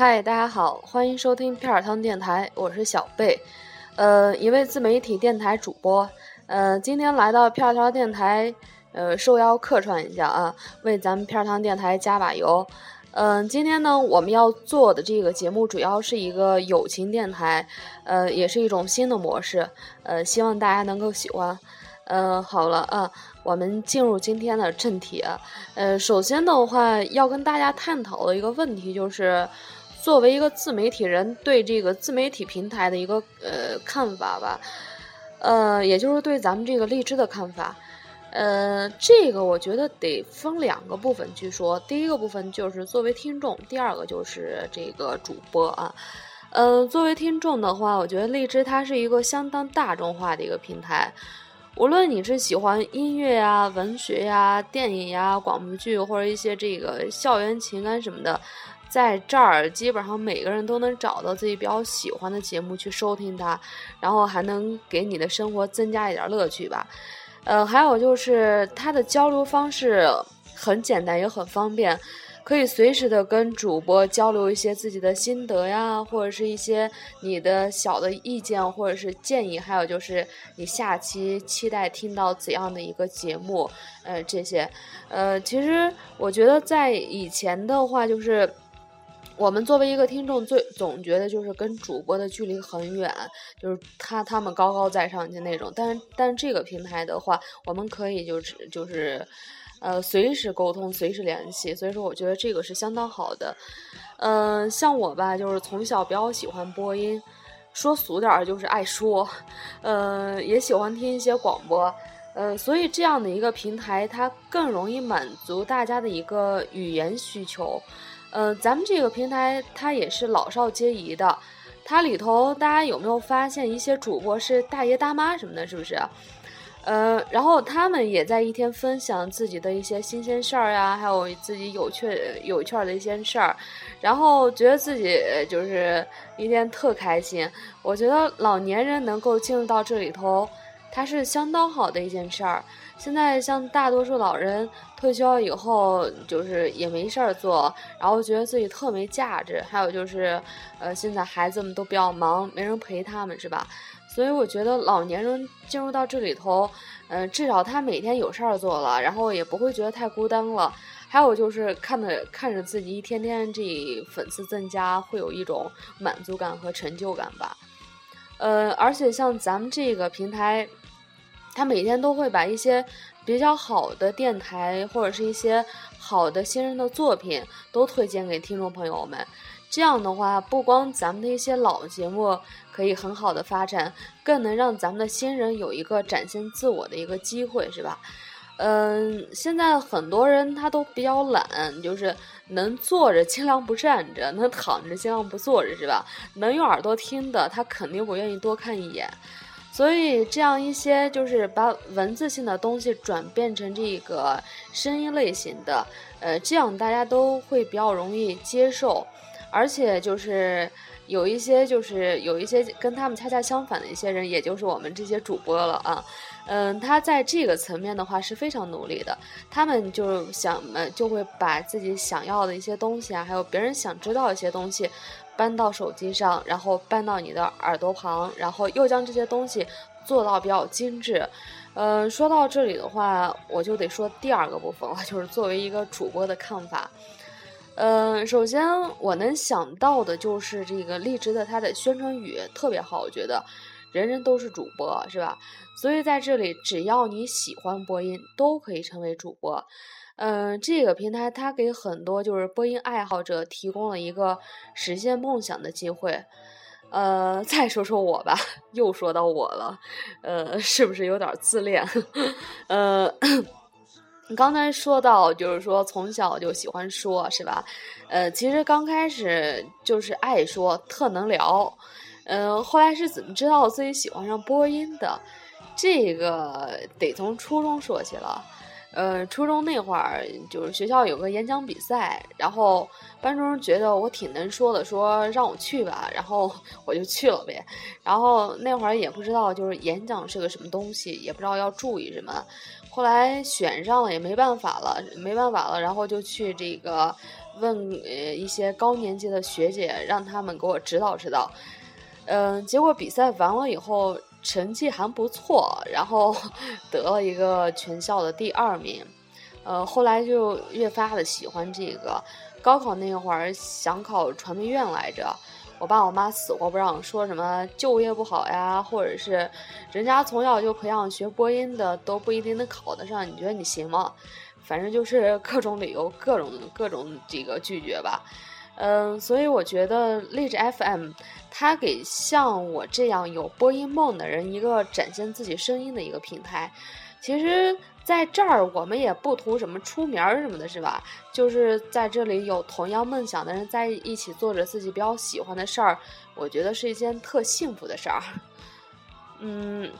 嗨，大家好，欢迎收听片儿汤电台，我是小贝，呃，一位自媒体电台主播，呃，今天来到片儿汤电台，呃，受邀客串一下啊，为咱们片儿汤电台加把油。嗯，今天呢，我们要做的这个节目主要是一个友情电台，呃，也是一种新的模式，呃，希望大家能够喜欢。嗯，好了啊，我们进入今天的正题。呃，首先的话，要跟大家探讨的一个问题就是，作为一个自媒体人，对这个自媒体平台的一个呃看法吧。呃，也就是对咱们这个荔枝的看法。呃，这个我觉得得分两个部分去说。第一个部分就是作为听众，第二个就是这个主播啊。嗯，作为听众的话，我觉得荔枝它是一个相当大众化的一个平台。无论你是喜欢音乐呀、文学呀、电影呀、广播剧，或者一些这个校园情感什么的，在这儿基本上每个人都能找到自己比较喜欢的节目去收听它，然后还能给你的生活增加一点乐趣吧。呃，还有就是它的交流方式很简单，也很方便。可以随时的跟主播交流一些自己的心得呀，或者是一些你的小的意见或者是建议，还有就是你下期期待听到怎样的一个节目，呃，这些，呃，其实我觉得在以前的话，就是我们作为一个听众，最总觉得就是跟主播的距离很远，就是他他们高高在上的那种，但是但这个平台的话，我们可以就是就是。呃，随时沟通，随时联系，所以说我觉得这个是相当好的。嗯，像我吧，就是从小比较喜欢播音，说俗点儿就是爱说，呃，也喜欢听一些广播，呃，所以这样的一个平台，它更容易满足大家的一个语言需求。嗯，咱们这个平台它也是老少皆宜的，它里头大家有没有发现一些主播是大爷大妈什么的，是不是？呃，然后他们也在一天分享自己的一些新鲜事儿呀，还有自己有趣有趣的一些事儿，然后觉得自己就是一天特开心。我觉得老年人能够进入到这里头，它是相当好的一件事儿。现在像大多数老人退休以后，就是也没事儿做，然后觉得自己特没价值。还有就是，呃，现在孩子们都比较忙，没人陪他们，是吧？所以我觉得老年人进入到这里头，嗯，至少他每天有事儿做了，然后也不会觉得太孤单了。还有就是看着看着自己一天天这粉丝增加，会有一种满足感和成就感吧。呃，而且像咱们这个平台，他每天都会把一些比较好的电台或者是一些好的新人的作品都推荐给听众朋友们。这样的话，不光咱们的一些老节目可以很好的发展，更能让咱们的新人有一个展现自我的一个机会，是吧？嗯，现在很多人他都比较懒，就是能坐着尽量不站着，能躺着尽量不坐着，是吧？能用耳朵听的，他肯定不愿意多看一眼。所以这样一些就是把文字性的东西转变成这个声音类型的，呃，这样大家都会比较容易接受。而且就是有一些，就是有一些跟他们恰恰相反的一些人，也就是我们这些主播了啊。嗯，他在这个层面的话是非常努力的。他们就想，呃，就会把自己想要的一些东西啊，还有别人想知道一些东西，搬到手机上，然后搬到你的耳朵旁，然后又将这些东西做到比较精致。嗯，说到这里的话，我就得说第二个部分了，就是作为一个主播的看法。嗯，首先我能想到的就是这个荔枝的它的宣传语特别好，我觉得人人都是主播，是吧？所以在这里，只要你喜欢播音，都可以成为主播。嗯，这个平台它给很多就是播音爱好者提供了一个实现梦想的机会。呃，再说说我吧，又说到我了，呃，是不是有点自恋？呃。你 刚才说到，就是说从小就喜欢说，是吧？呃，其实刚开始就是爱说，特能聊。嗯，后来是怎么知道自己喜欢上播音的？这个得从初中说起了。呃，初中那会儿就是学校有个演讲比赛，然后班主任觉得我挺能说的，说让我去吧，然后 我就去了呗。然后那会儿也不知道就是演讲是个什么东西，也不知道要注意什么。后来选上了也没办法了，没办法了，然后就去这个问呃一些高年级的学姐，让他们给我指导指导。嗯，结果比赛完了以后，成绩还不错，然后 得了一个全校的第二名。呃，后来就越发的喜欢这个。高考那会儿想考传媒院来着，我爸我妈死活不让，说什么就业不好呀，或者是人家从小就培养学播音的都不一定能考得上，你觉得你行吗？反正就是各种理由，各种各种这个拒绝吧。嗯，所以我觉得励志 FM，它给像我这样有播音梦的人一个展现自己声音的一个平台。其实，在这儿我们也不图什么出名儿什么的，是吧？就是在这里有同样梦想的人在一起做着自己比较喜欢的事儿，我觉得是一件特幸福的事儿。嗯。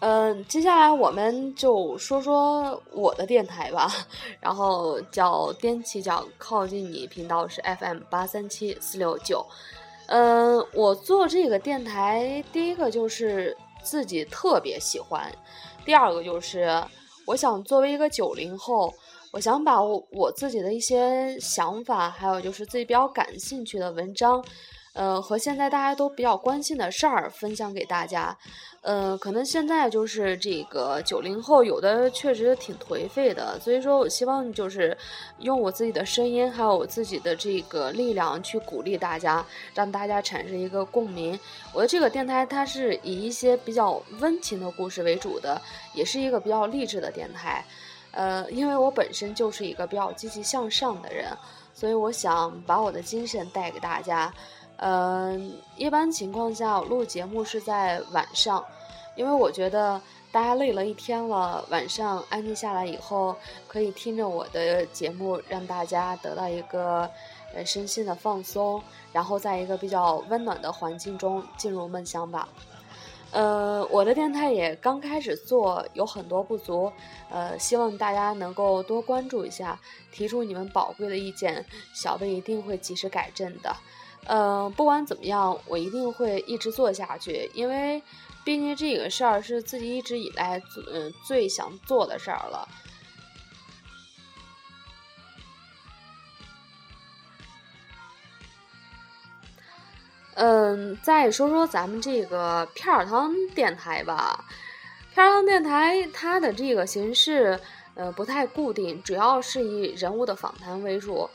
嗯，接下来我们就说说我的电台吧，然后叫踮起脚靠近你频道是 FM 八三七四六九。嗯，我做这个电台，第一个就是自己特别喜欢，第二个就是我想作为一个九零后，我想把我我自己的一些想法，还有就是自己比较感兴趣的文章。呃，和现在大家都比较关心的事儿分享给大家。呃，可能现在就是这个九零后，有的确实挺颓废的，所以说我希望就是用我自己的声音，还有我自己的这个力量去鼓励大家，让大家产生一个共鸣。我的这个电台它是以一些比较温情的故事为主的，也是一个比较励志的电台。呃，因为我本身就是一个比较积极向上的人，所以我想把我的精神带给大家。嗯，一般情况下，我录节目是在晚上，因为我觉得大家累了一天了，晚上安静下来以后，可以听着我的节目，让大家得到一个呃身心的放松，然后在一个比较温暖的环境中进入梦乡吧。呃，我的电台也刚开始做，有很多不足，呃，希望大家能够多关注一下，提出你们宝贵的意见，小贝一定会及时改正的。嗯，不管怎么样，我一定会一直做下去，因为毕竟这个事儿是自己一直以来嗯最想做的事儿了。嗯，再说说咱们这个片儿汤电台吧。片儿汤电台它的这个形式呃不太固定，主要是以人物的访谈为主。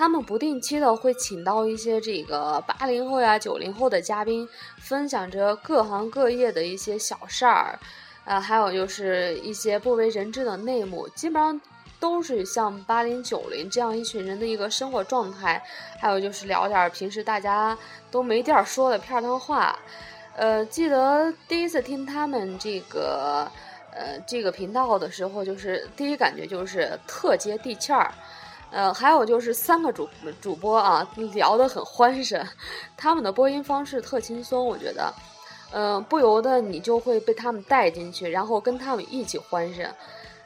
他们不定期的会请到一些这个八零后呀、九零后的嘉宾，分享着各行各业的一些小事儿，呃，还有就是一些不为人知的内幕，基本上都是像八零九零这样一群人的一个生活状态，还有就是聊点平时大家都没地儿说的片儿话。呃，记得第一次听他们这个呃这个频道的时候，就是第一感觉就是特接地气儿。呃，还有就是三个主主播啊，聊得很欢声，他们的播音方式特轻松，我觉得，嗯，不由得你就会被他们带进去，然后跟他们一起欢声，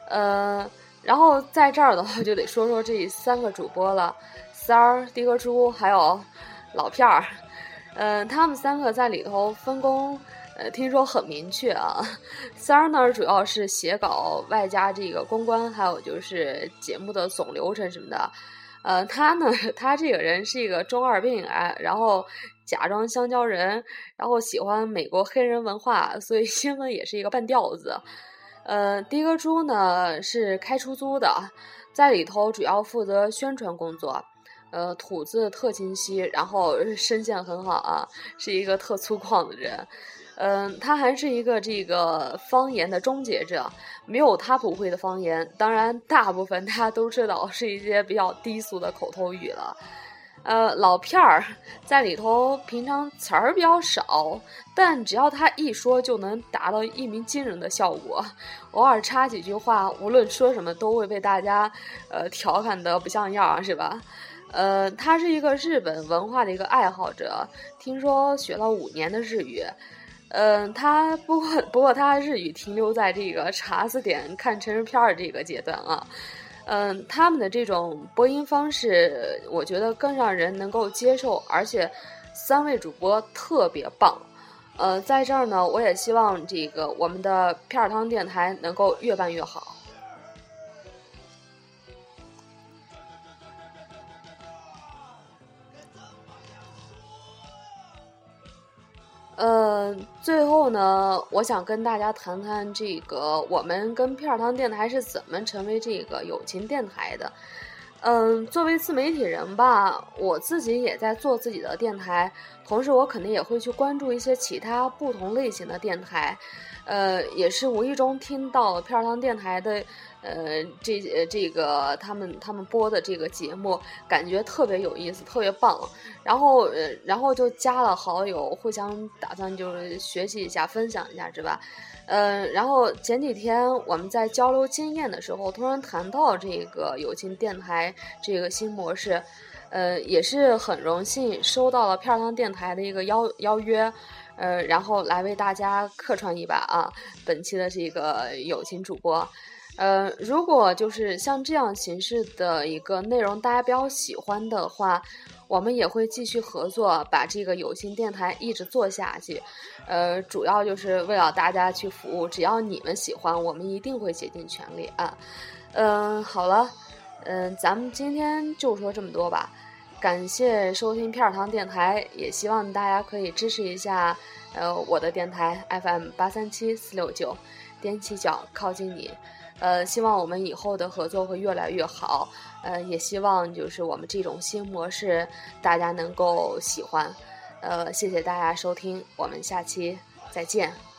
呃，然后在这儿的话就得说说这三个主播了，三儿、的哥、猪还有老片儿，嗯，他们三个在里头分工。呃，听说很明确啊。三儿呢，主要是写稿，外加这个公关，还有就是节目的总流程什么的。呃，他呢，他这个人是一个中二病，啊，然后假装香蕉人，然后喜欢美国黑人文化，所以新闻也是一个半吊子。呃，的哥猪呢是开出租的，在里头主要负责宣传工作。呃，吐字特清晰，然后声线很好啊，是一个特粗犷的人。嗯，他还是一个这个方言的终结者，没有他不会的方言。当然，大部分大家都知道是一些比较低俗的口头语了。呃，老片儿在里头平常词儿比较少，但只要他一说，就能达到一鸣惊人的效果。偶尔插几句话，无论说什么，都会被大家呃调侃的不像样，是吧？呃，他是一个日本文化的一个爱好者，听说学了五年的日语。嗯，他不过 不过他日语停留在这个查字典、看成人片儿这个阶段啊。嗯，他们的这种播音方式，我觉得更让人能够接受，而且三位主播特别棒。呃，在这儿呢，我也希望这个我们的片儿汤电台能够越办越好。呃，最后呢，我想跟大家谈谈这个我们跟片儿汤电台是怎么成为这个友情电台的。嗯，作为自媒体人吧，我自己也在做自己的电台，同时我肯定也会去关注一些其他不同类型的电台。呃，也是无意中听到片儿汤电台的，呃，这呃这个他们他们播的这个节目，感觉特别有意思，特别棒。然后呃，然后就加了好友，互相打算就是学习一下，分享一下，是吧？呃，然后前几天我们在交流经验的时候，突然谈到这个友情电台这个新模式，呃，也是很荣幸收到了片儿汤电台的一个邀邀约。呃，然后来为大家客串一把啊！本期的这个友情主播，呃，如果就是像这样形式的一个内容，大家比较喜欢的话，我们也会继续合作，把这个有心电台一直做下去。呃，主要就是为了大家去服务，只要你们喜欢，我们一定会竭尽全力啊！嗯，好了，嗯，咱们今天就说这么多吧。感谢收听片儿堂电台，也希望大家可以支持一下，呃，我的电台 FM 八三七四六九，踮起脚靠近你，呃，希望我们以后的合作会越来越好，呃，也希望就是我们这种新模式大家能够喜欢，呃，谢谢大家收听，我们下期再见。